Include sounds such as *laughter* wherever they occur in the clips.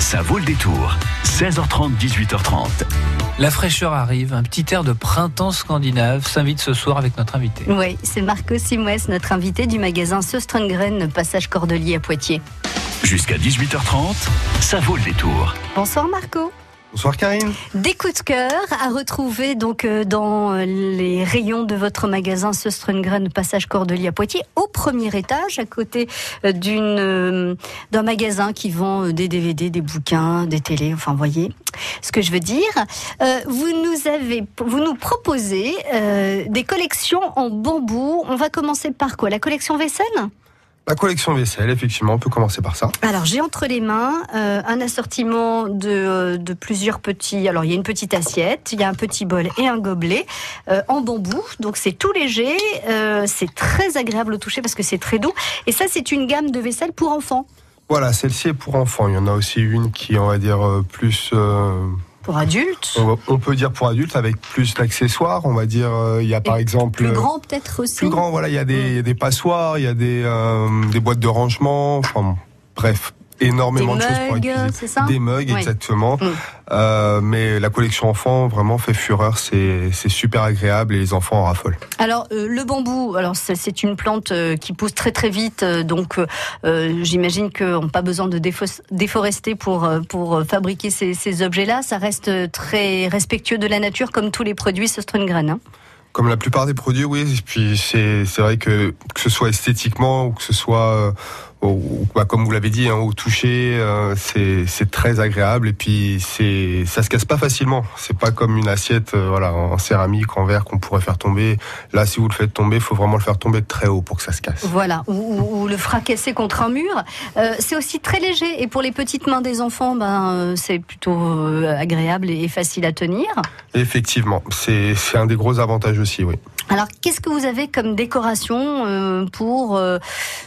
Ça vaut le détour. 16h30, 18h30. La fraîcheur arrive, un petit air de printemps scandinave s'invite ce soir avec notre invité. Oui, c'est Marco Simouès, notre invité du magasin Söstrengren, passage Cordelier à Poitiers. Jusqu'à 18h30, ça vaut le détour. Bonsoir Marco. Bonsoir Karine. Des coups de cœur à retrouver donc euh, dans euh, les rayons de votre magasin Söstrengren Passage Cordelier à Poitiers, au premier étage, à côté euh, d'un magasin qui vend des DVD, des bouquins, des télés. Enfin, voyez ce que je veux dire. vous nous avez, vous nous proposez des collections en bambou. On va commencer par quoi? La collection vaisselle? La collection vaisselle, effectivement, on peut commencer par ça. Alors j'ai entre les mains euh, un assortiment de, euh, de, plusieurs petits. Alors il y a une petite assiette, il y a un petit bol et un gobelet euh, en bambou. Donc c'est tout léger, c'est très agréable au toucher parce que c'est très doux. Et ça c'est une gamme de vaisselle pour enfants. Voilà, celle-ci est pour enfants. Il y en a aussi une qui, on va dire, plus pour adultes on, peut dire pour adultes avec plus d'accessoires. On va dire, euh, il y a par exemple. Plus grand peut-être aussi. Plus grand, voilà, il y a des, des passoires, il y a des, euh, des boîtes de rangement. Enfin, bref, énormément de choses pour utiliser. Ça des mugs, exactement. Mm. Euh, mais la collection enfant vraiment fait fureur. C'est super agréable et les enfants en raffolent. Alors euh, le bambou, alors c'est une plante euh, qui pousse très très vite, donc euh, j'imagine qu'on n'a pas besoin de déforester pour pour fabriquer ces, ces objets-là. Ça reste très respectueux de la nature, comme tous les produits Sostrengren. Hein comme la plupart des produits, oui. Et puis c'est vrai que que ce soit esthétiquement ou que ce soit au, bah, comme vous l'avez dit, hein, au toucher, euh, c'est très agréable et puis c'est ça se casse pas facilement. C'est pas comme une assiette, euh, voilà, en céramique, en verre qu'on pourrait faire tomber. Là, si vous le faites tomber, il faut vraiment le faire tomber très haut pour que ça se casse. Voilà, ou, le fracasser contre un mur. Euh, c'est aussi très léger et pour les petites mains des enfants, ben c'est plutôt agréable et facile à tenir. Effectivement, c'est un des gros avantages aussi, oui. Alors, qu'est-ce que vous avez comme décoration pour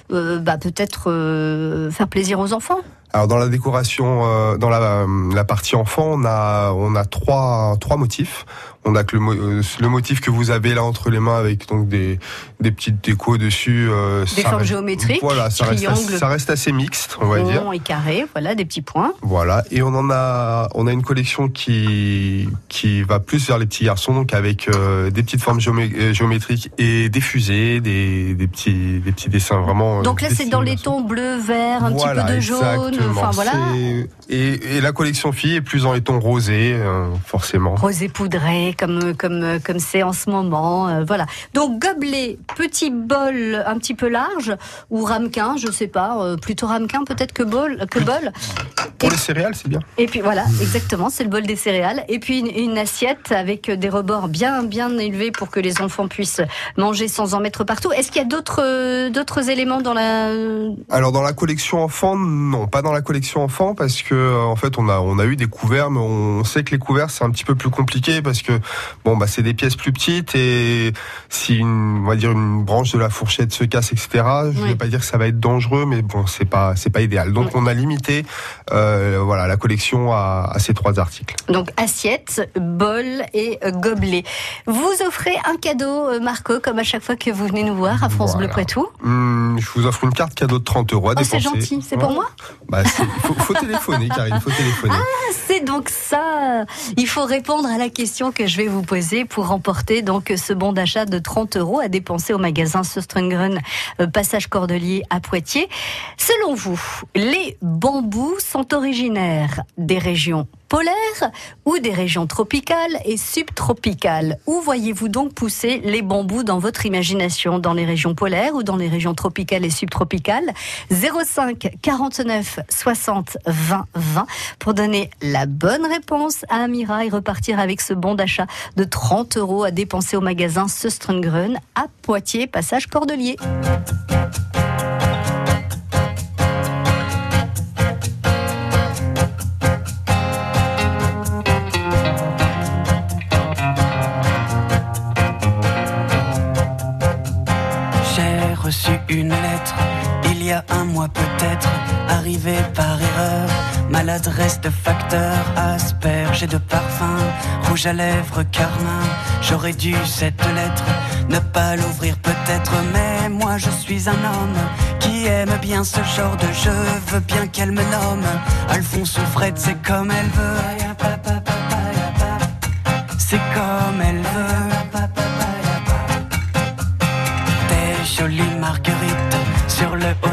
bah, peut-être faire plaisir aux enfants? Alors dans la décoration, euh, dans la, la, partie enfant, on a on a trois trois motifs. On a que le, euh, le, motif que vous avez là entre les mains avec donc des, des petites décos dessus. Euh, des formes géométriques. Voilà, ça reste, assez, ça reste, assez mixte, on va dire. et carré, voilà, des petits points. Voilà, et on en a, on a une collection qui qui va plus vers les petits garçons, donc avec euh, des petites formes géométriques et des fusées, des, des petits des petits dessins vraiment. Donc là, c'est dans les tons bleu, vert, un petit peu de jaune. Enfin voilà. Et, et, la collection fille est plus dans les tons rosés, forcément. Rosé poudré comme comme comme c'est en ce moment. Euh, voilà. Donc gobelet, petit bol un petit peu large ou ramequin, je sais pas, euh, plutôt ramequin peut-être que bol que bol. Pour les céréales, c'est bien. Et puis voilà, exactement, c'est le bol des céréales. Et puis une, assiette avec des rebords bien bien élevés pour que les enfants puissent manger sans en mettre partout. Est-ce qu'il y a d'autres d'autres éléments dans la Alors dans la collection enfant, non, pas dans la collection enfant parce que en fait on a on a eu des couverts, mais on sait que les couverts c'est un petit peu plus compliqué parce que bon bah c'est des pièces plus petites et si une, on va dire une branche de la fourchette se casse etc. Je ne vais pas dire que ça va être dangereux mais bon c'est pas c'est pas idéal. Donc on a limité euh, voilà la collection à, à, ces trois articles. Donc assiette, bol et euh, gobelet. Vous offrez un cadeau euh, Marco comme à chaque fois que vous venez nous voir à France Bleu Poitou. Hum, je vous offre une carte cadeau de 30 euros à oh, C'est gentil, c'est pour moi. Bah, faut, faut téléphoner Karine, faut téléphoner. *laughs* Ah c'est donc ça. Il faut répondre à la question que je vais vous poser pour remporter donc ce bon d'achat de 30 euros à dépenser au magasin Söstrengren euh, Passage Cordelier à Poitiers. Selon vous, les bambous sont originaires des régions polaires ou des régions tropicales et subtropicales. Où voyez-vous donc pousser les bambous dans votre imagination? Dans les régions polaires ou dans les régions tropicales et subtropicales? 05 49 60 20 20 pour donner la bonne réponse à Amira et repartir avec ce bon d'achat de 30 euros à dépenser au magasin Söstrengren à Poitiers, passage Cordelier. Peut-être, arrivé par erreur. Ma Maladresse de facteur, asperge et de parfum, rouge à lèvres, carmin. J'aurais dû cette lettre ne pas l'ouvrir peut-être, mais moi je suis un homme qui aime bien ce genre de jeu. Veux bien qu'elle me nomme Alphonse ou Fred, c'est comme elle veut. C'est comme elle veut. Des jolies marguerites sur le haut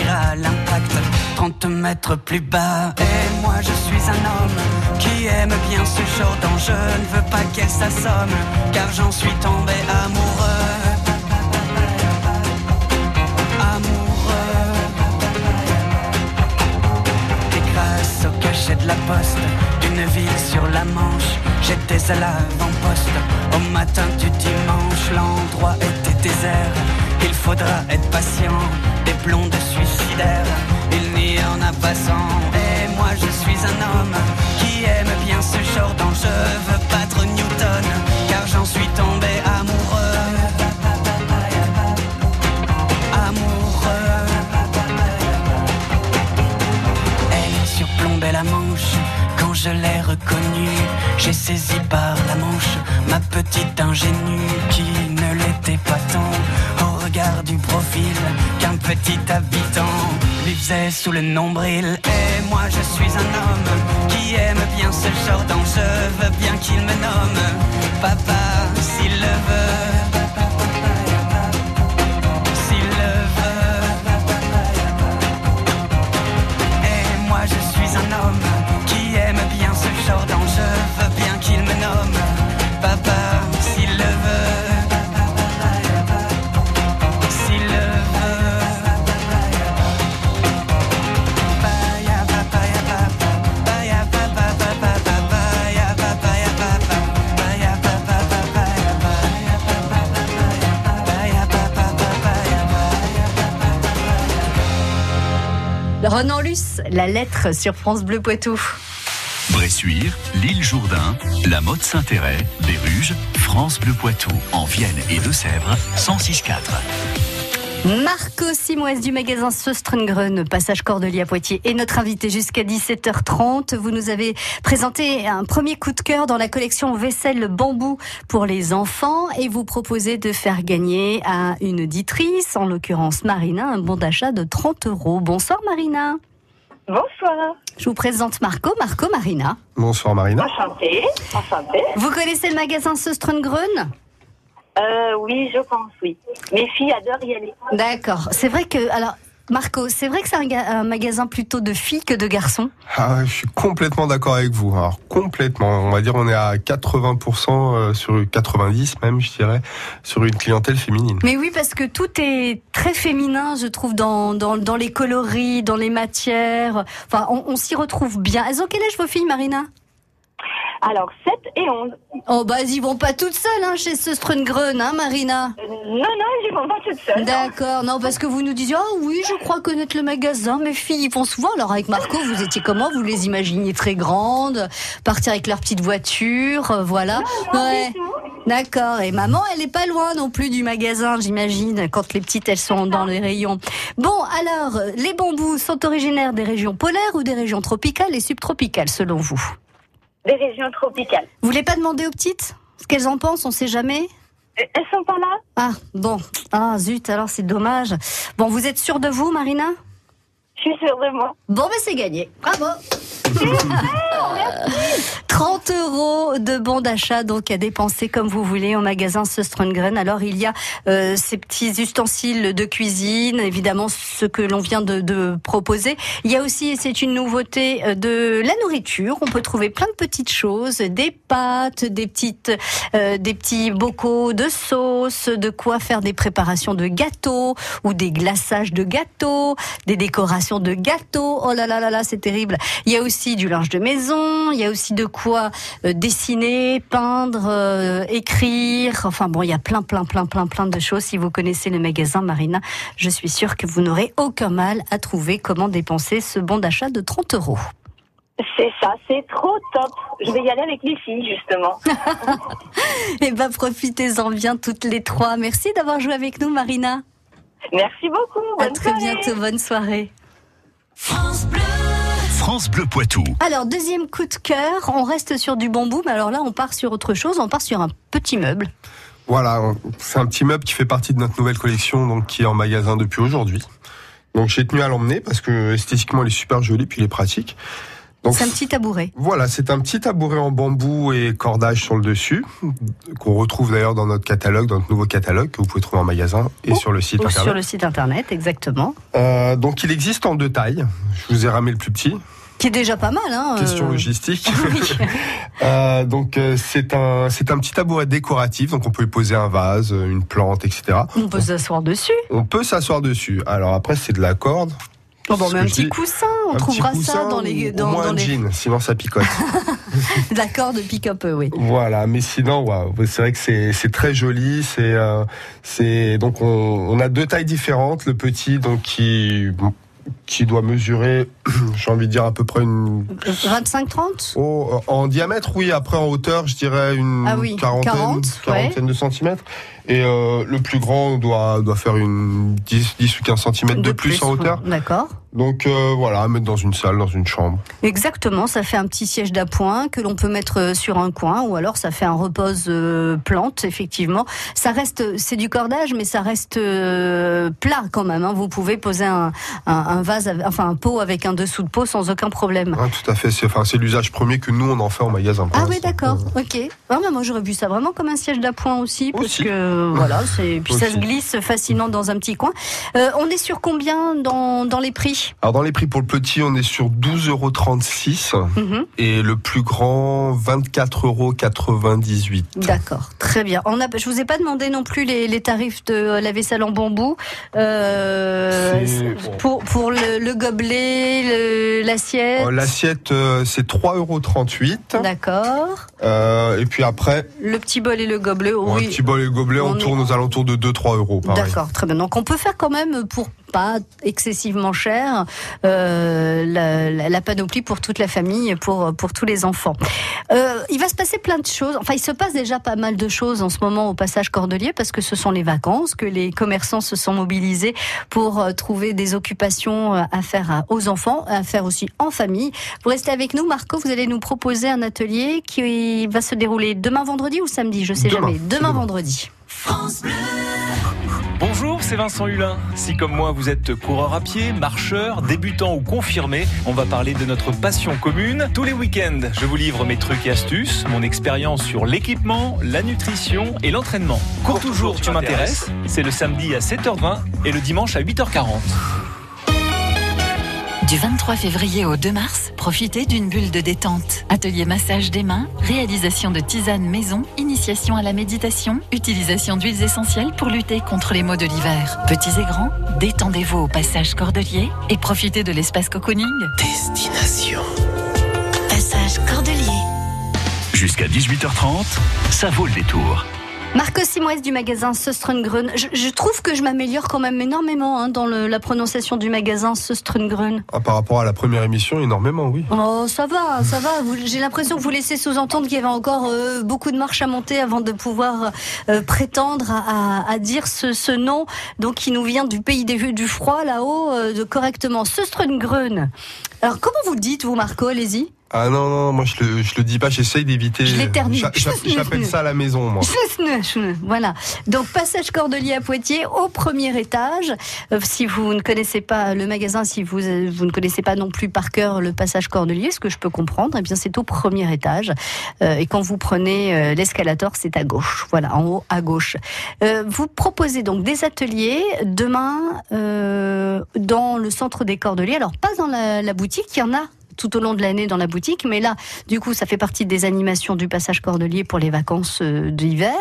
L'impact 30 mètres plus bas. Et moi je suis un homme qui aime bien ce genre d'enjeu. Ne veux pas qu'elle s'assomme, car j'en suis tombé amoureux. Amoureux. Et grâce au cachet de la poste d'une ville sur la Manche, j'étais à l'avant-poste. Au matin du dimanche, l'endroit était désert. Il faudra être patient, des blondes suicidaires. Il n'y en a pas cent. Et moi je suis un homme qui aime bien ce genre d'enjeu. Veux battre Newton, car j'en suis tombé amoureux. Amoureux. Elle surplombait la manche quand je l'ai reconnue. J'ai saisi par la manche ma petite ingénue qui ne l'était pas tant regard du profil qu'un petit habitant lui faisait sous le nombril. Et moi je suis un homme qui aime bien ce genre d'enjeu, veux bien qu'il me nomme papa s'il le veut. S'il le veut. Et moi je suis un homme qui aime bien ce genre d'enjeu, veux bien qu'il me nomme Renan Luce, la lettre sur France Bleu Poitou. Bressuire, l'île Jourdain, la Motte Saint-Héret, Béruges, France Bleu Poitou, en Vienne et Deux-Sèvres, 106.4. Marco Simoès du magasin Söstrengren, passage Cordelier à Poitiers, est notre invité jusqu'à 17h30. Vous nous avez présenté un premier coup de cœur dans la collection vaisselle bambou pour les enfants et vous proposez de faire gagner à une auditrice, en l'occurrence Marina, un bon d'achat de 30 euros. Bonsoir Marina. Bonsoir. Je vous présente Marco, Marco Marina. Bonsoir Marina. Enchantée. Enchantée. Vous connaissez le magasin Söstrengren Euh, oui, je pense, oui. Mes filles adorent y aller. D'accord. C'est vrai que, alors, Marco, c'est vrai que c'est un, ga- un magasin plutôt de filles que de garçons? Ah, je suis complètement d'accord avec vous. Alors complètement, on va dire on est à 80% euh, sur 90 même, je dirais, sur une clientèle féminine. Mais oui, parce que tout est très féminin, je trouve, dans, dans, dans les coloris, dans les matières. Enfin, on, on s'y retrouve bien. Elles ont quel âge vos filles, Marina? Alors, 7 et 11. Oh, bah, y vont pas toutes seules, hein, chez ce Strungren, hein, Marina Euh, non, non, ils vont pas toutes seules. D'accord, non, parce que vous nous disiez, ah oui, je crois connaître le magasin, mes filles y vont souvent. Alors, avec Marco, vous étiez comment? Vous les imaginiez très grandes, partir avec leur petite voiture, euh, voilà. Ouais. D'accord. Et maman, elle est pas loin non plus du magasin, j'imagine, quand les petites, elles sont dans les rayons. Bon, alors, les bambous sont originaires des régions polaires ou des régions tropicales et subtropicales, selon vous? Des régions tropicales. Vous voulez pas demander aux petites ce qu'elles en pensent On sait jamais Euh, Elles sont pas là Ah, bon. Ah, zut, alors c'est dommage. Bon, vous êtes sûre de vous, Marina? Je suis sûre de moi. Bon, ben c'est gagné. Bravo 30 euros de bon d'achat donc à dépenser comme vous voulez au magasin Söstrengren. Alors il y a euh, ces petits ustensiles de cuisine, évidemment ce que l'on vient de, de, proposer. Il y a aussi, et c'est une nouveauté, euh, de la nourriture. On peut trouver plein de petites choses, des pâtes, des petites, euh, des petits bocaux de sauce, de quoi faire des préparations de gâteaux ou des glaçages de gâteaux, des décorations de gâteaux. Oh là là là là, c'est terrible. Il y a aussi du linge de maison. Il y a aussi de quoi euh, dessiner, peindre, euh, écrire. Enfin bon, il y a plein, plein, plein, plein, plein de choses. Si vous connaissez le magasin Marina, je suis sûre que vous n'aurez aucun mal à trouver comment dépenser ce bon d'achat de 30 euros. C'est ça, c'est trop top. Je vais y aller avec les filles, justement. *laughs* Eh ben, profitez-en bien toutes les trois. Merci d'avoir joué avec nous, Marina. Merci beaucoup. À très soirée. bientôt. Bonne soirée. France Bleu Poitou. Alors, deuxième coup de cœur, on reste sur du bambou, mais alors là, on part sur autre chose, on part sur un petit meuble. Voilà, c'est un petit meuble qui fait partie de notre nouvelle collection, donc qui est en magasin depuis aujourd'hui. Donc j'ai tenu à l'emmener parce que esthétiquement il est super joli puis il est pratique. Donc C'est un petit tabouret. voilà, c'est un petit tabouret en bambou et cordage sur le dessus qu'on retrouve d'ailleurs dans notre catalogue, dans notre nouveau catalogue que vous pouvez trouver en magasin et Ou- sur le site Ou internet. sur le site internet, exactement. Euh, donc il existe en deux tailles. Je vous ai ramé le plus petit. Qui est déjà pas mal, hein. Question euh, logistique. *laughs* Oui. *laughs* Euh, donc euh, c'est un c'est un petit tabouret décoratif. Donc on peut y poser un vase, une plante, etc. On peut s'asseoir dessus. On peut s'asseoir dessus. Alors après c'est de la corde. Oh, bon, mais un petit dis, coussin, on un trouvera ça dans les dans, moins dans un les jean, sinon ça picote. d'accord *laughs* de pick un peu, oui. voilà, mais sinon, waouh, c'est vrai que c'est très joli. C'est euh, donc on, on a deux tailles différentes. Le petit donc qui qui doit mesurer, *clears throat* j'ai envie de dire à peu près une 25-30 Oh, en diamètre, oui. Après, en hauteur, je dirais une Ah oui, quarantaine, 40, quarantaine de centimètres. Et euh, le plus grand doit, doit faire une 10, 10 ou 15 centimètres de, plus, en hauteur. D'accord. Donc euh, voilà, à mettre dans une salle, dans une chambre. Exactement, ça fait un petit siège d'appoint que l'on peut mettre euh, sur un coin ou alors ça fait un repose euh, plante, effectivement. Ça reste, c'est du cordage, mais ça reste euh, plat quand même. hein. Vous pouvez poser un, un, un vase, enfin un pot avec un dessous de pot sans aucun problème. Tout à fait. C'est enfin, c'est l'usage premier que nous on en fait en magasin. Ah oui, d'accord, ok. Ah, moi j'aurais vu ça vraiment comme un siège d'appoint aussi, parce Aussi. que voilà, *laughs* puis ça se glisse facilement dans un petit coin. Euh, on est sur combien dans, dans les prix? Alors dans les prix pour le petit, on est sur 12,36 euros Mhm. et le plus grand 24,98 euros. D'accord, très bien. On a, je vous ai pas demandé non plus les, les tarifs de la vaisselle en bambou. Euh, pour pour le, le gobelet, le- l'assiette. Euh, L'assiette euh, c'est 3,38 euros. D'accord. Euh, et puis après, Le petit bol et le gobelet. Oui. Un petit bol et gobelet, on, On est- tourne aux alentours de 2-3 euros. D'accord, très bien. Donc on peut faire quand même pour pas excessivement cher euh, la, la- la panoplie pour toute la famille, pour pour tous les enfants. Euh, il va se passer plein de choses. Enfin, il se passe déjà pas mal de choses en ce moment au passage Cordelier parce que ce sont les vacances, que les commerçants se sont mobilisés pour euh, trouver des occupations euh, à faire à- aux enfants, à faire aussi en famille. Vous restez avec nous, Marco. Vous allez nous proposer un atelier qui va se dérouler demain vendredi ou samedi, je sais Demain, jamais. demain. vendredi. Bonjour, c'est Vincent Hulin. Si comme moi vous êtes coureur à pied, marcheur, débutant ou confirmé, on va parler de notre passion commune. Tous les week-ends, je vous livre mes trucs et astuces, mon expérience sur l'équipement, la nutrition et l'entraînement. Cours toujours, tu m'intéresses. C'est le samedi à 7h20 et le dimanche à 8h40. Du 23 février au 2 mars, profitez d'une bulle de détente. Atelier massage des mains, réalisation de tisanes maison, initiation à la méditation, utilisation d'huiles essentielles pour lutter contre les maux de l'hiver. Petits et grands, détendez-vous au passage Cordelier et profitez de l'espace cocooning. Destination. Passage Cordelier. Jusqu'à 18h30, ça vaut le détour. Marco Simoes du magasin Söstrengren. Je, je trouve que je m'améliore quand même énormément hein, dans le- la prononciation du magasin Söstrengren. Ah, par rapport à la première émission, énormément, oui. Oh, ça va, ça va. J'ai l'impression que vous laissez sous-entendre qu'il y avait encore euh, beaucoup de marches à monter avant de pouvoir euh, prétendre à, à- à dire ce, ce nom, donc qui nous vient du pays des vues du froid là-haut, euh, de correctement Söstrengren. Alors comment vous le dites, vous, Marco? Allez-y. Ah non, non, moi je le, je le dis pas, j'essaye d'éviter. Je l'éternue. J'a- j'a- J'appelle ça à la maison, moi. Voilà. Donc passage Cordelier à Poitiers au premier étage. Euh, si vous ne connaissez pas le magasin, si vous euh, vous ne connaissez pas non plus par cœur le passage Cordelier, ce que je peux comprendre, eh bien c'est au premier étage. Euh, et quand vous prenez euh, l'escalator, c'est à gauche. Voilà, en haut à gauche. Vous proposez donc des ateliers demain euh, dans le centre des Cordeliers. Alors pas dans la, la boutique, il y en a tout au long de l'année dans la boutique, mais là, du coup, ça fait partie des animations du passage Cordelier pour les vacances euh, d'hiver.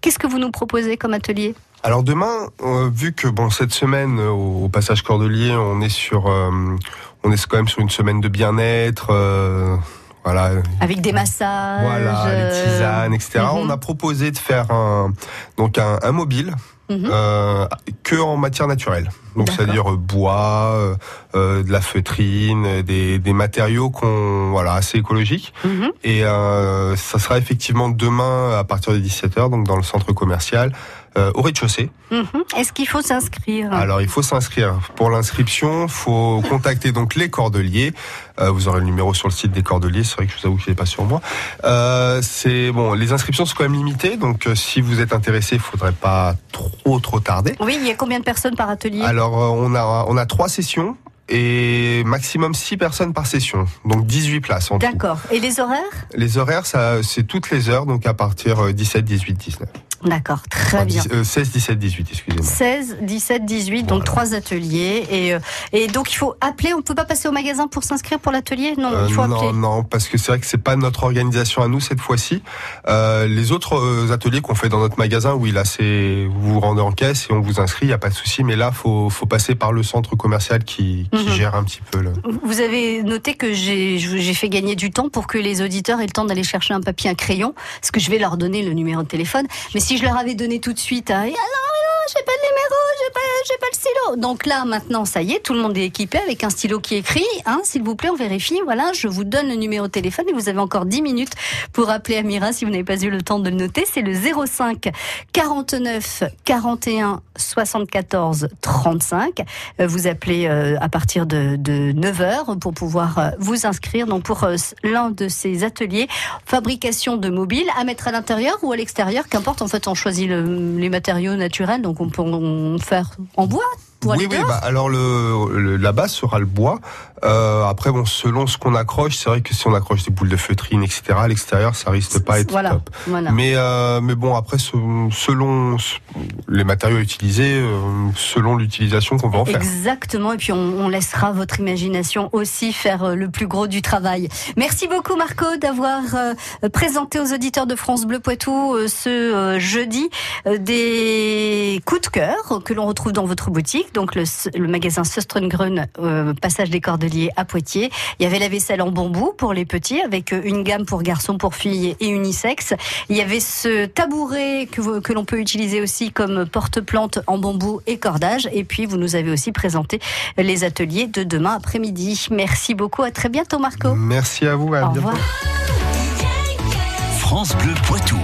Qu'est-ce que vous nous proposez comme atelier? Alors demain, euh, vu que bon cette semaine euh, au, passage Cordelier, on est sur, on est quand même sur une semaine de bien-être. Voilà, Avec des massages voilà, les euh, tisanes, etc. mhm. On a proposé de faire un donc un, un mobile euh, que en matière naturelle. Donc c'est-à-dire euh, bois, euh, de la feutrine, des, des matériaux qu'on voilà assez écologiques. Mhm. Et ça sera effectivement demain à partir de 17h, donc dans le centre commercial, euh, au rez-de-chaussée. Mhm. Est-ce qu'il faut s'inscrire Alors il faut s'inscrire. Pour l'inscription, faut contacter donc les Cordeliers. Euh, vous aurez le numéro sur le site des Cordeliers. C'est vrai que je vous avoue qu'il n'est pas sur moi. Euh, c'est bon. Les inscriptions sont quand même limitées, donc si vous êtes intéressé, il faudrait pas trop trop tarder. Oui, il y a combien de personnes par atelier Alors on a on a trois sessions et maximum six personnes par session, donc 18 places en tout. D'accord. Et les horaires? Les horaires, ça c'est toutes les heures, donc à partir euh, 17, 18, 19. D'accord, très bien. 10, euh, 16, 17, 18, excusez-moi. 16, 17, 18, donc Voilà. trois ateliers. Et, euh, et donc il faut appeler, on ne peut pas passer au magasin pour s'inscrire pour l'atelier? Non, Euh, il faut non, appeler. non, parce que c'est vrai que c'est pas notre organisation à nous cette fois-ci. Euh, les autres euh, ateliers qu'on fait dans notre magasin, oui, là, c'est vous vous rendez en caisse et on vous inscrit, il y a pas de souci. Mais là, faut faut passer par le centre commercial qui, qui Mhm. gère un petit peu le. Vous avez noté que j'ai j'ai fait gagner du temps pour que les auditeurs aient le temps d'aller chercher un papier, un crayon, parce que je vais leur donner le numéro de téléphone. Mais si je leur avais donné tout de suite, hein, j'ai pas de numéro, j'ai pas, j'ai pas le stylo. Donc là, maintenant, ça y est, tout le monde est équipé avec un stylo qui écrit. Hein, S'il vous plaît, on vérifie. Voilà, je vous donne le numéro de téléphone et vous avez encore 10 minutes pour appeler Amira si vous n'avez pas eu le temps de le noter. C'est le 05 49 41 74 35. Euh, Vous appelez euh, à partir de, de 9 heures pour pouvoir euh, vous inscrire donc pour euh, l'un de ces ateliers fabrication de mobiles à mettre à l'intérieur ou à l'extérieur, qu'importe. En fait, on choisit le- les matériaux naturels, on peut en faire en bois pour oui, oui, bah, alors le, le- la base sera le bois. Euh, après, bon, selon ce qu'on accroche, c'est vrai que si on accroche des boules de feutrine, etc., à l'extérieur, ça risque de pas être voilà, top. voilà. Mais euh, mais bon, après, selon les matériaux utilisés, euh, selon l'utilisation qu'on va en faire. Exactement, et puis on, on laissera votre imagination aussi faire euh, le plus gros du travail. Merci beaucoup Marco d'avoir euh, présenté aux auditeurs de France Bleu Poitou ce jeudi des coups de cœur que l'on retrouve dans votre boutique, donc le, le magasin Söstrengren, euh, passage des Cordeliers à Poitiers. Il y avait la vaisselle en bambou pour les petits avec euh, une gamme pour garçons, pour filles et unisexe. Il y avait ce tabouret que, l'on peut utiliser aussi comme porte-plante en bambou et cordage. Et puis, vous nous avez aussi présenté les ateliers de demain après-midi. Merci beaucoup. À très bientôt, Marco. Merci à vous. À Au bientôt. revoir. France Bleu Poitou.